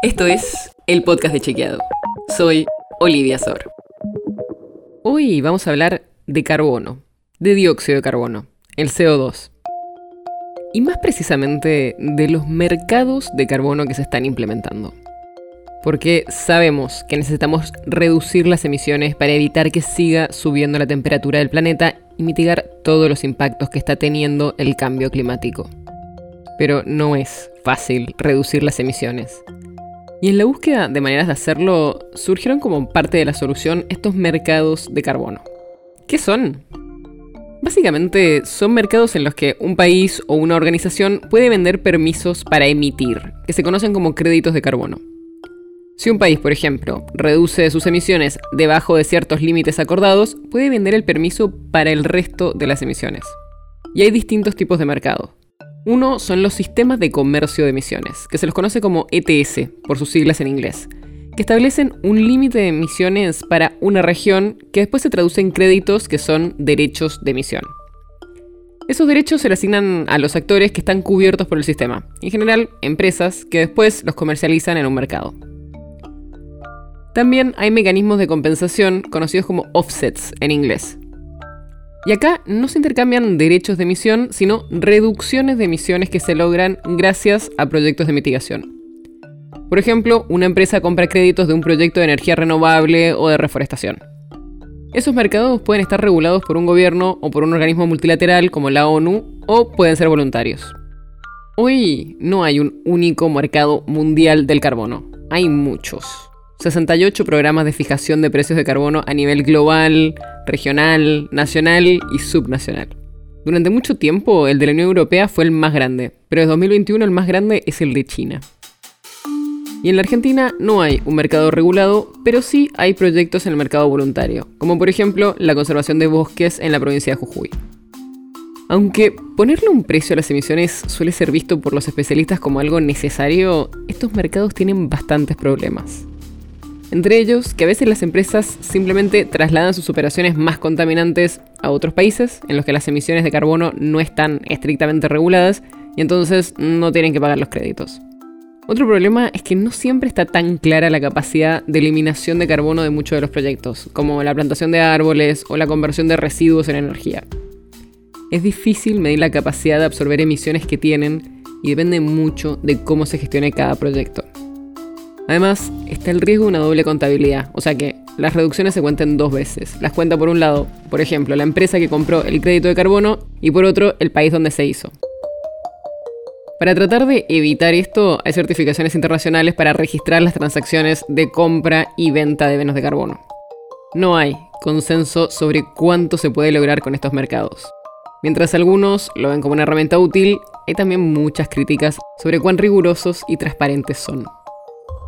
Esto es el podcast de Chequeado. Soy Olivia Sor. Hoy vamos a hablar de carbono, de dióxido de carbono, el CO2. Y más precisamente de los mercados de carbono que se están implementando. Porque sabemos que necesitamos reducir las emisiones para evitar que siga subiendo la temperatura del planeta y mitigar todos los impactos que está teniendo el cambio climático. Pero no es fácil reducir las emisiones. Y en la búsqueda de maneras de hacerlo, surgieron como parte de la solución estos mercados de carbono. ¿Qué son? Básicamente son mercados en los que un país o una organización puede vender permisos para emitir, que se conocen como créditos de carbono. Si un país, por ejemplo, reduce sus emisiones debajo de ciertos límites acordados, puede vender el permiso para el resto de las emisiones. Y hay distintos tipos de mercado. Uno son los sistemas de comercio de emisiones, que se los conoce como ETS, por sus siglas en inglés, que establecen un límite de emisiones para una región que después se traduce en créditos que son derechos de emisión. Esos derechos se le asignan a los actores que están cubiertos por el sistema, en general empresas que después los comercializan en un mercado. También hay mecanismos de compensación conocidos como offsets en inglés, y acá no se intercambian derechos de emisión, sino reducciones de emisiones que se logran gracias a proyectos de mitigación. Por ejemplo, una empresa compra créditos de un proyecto de energía renovable o de reforestación. Esos mercados pueden estar regulados por un gobierno o por un organismo multilateral como la ONU o pueden ser voluntarios. Hoy no hay un único mercado mundial del carbono, hay muchos. 68 programas de fijación de precios de carbono a nivel global, regional, nacional y subnacional. Durante mucho tiempo el de la Unión Europea fue el más grande, pero en 2021 el más grande es el de China. Y en la Argentina no hay un mercado regulado, pero sí hay proyectos en el mercado voluntario, como por ejemplo la conservación de bosques en la provincia de Jujuy. Aunque ponerle un precio a las emisiones suele ser visto por los especialistas como algo necesario, estos mercados tienen bastantes problemas. Entre ellos, que a veces las empresas simplemente trasladan sus operaciones más contaminantes a otros países en los que las emisiones de carbono no están estrictamente reguladas y entonces no tienen que pagar los créditos. Otro problema es que no siempre está tan clara la capacidad de eliminación de carbono de muchos de los proyectos, como la plantación de árboles o la conversión de residuos en energía. Es difícil medir la capacidad de absorber emisiones que tienen y depende mucho de cómo se gestione cada proyecto. Además, está el riesgo de una doble contabilidad, o sea que las reducciones se cuenten dos veces. Las cuenta por un lado, por ejemplo, la empresa que compró el crédito de carbono y por otro, el país donde se hizo. Para tratar de evitar esto, hay certificaciones internacionales para registrar las transacciones de compra y venta de venos de carbono. No hay consenso sobre cuánto se puede lograr con estos mercados. Mientras algunos lo ven como una herramienta útil, hay también muchas críticas sobre cuán rigurosos y transparentes son.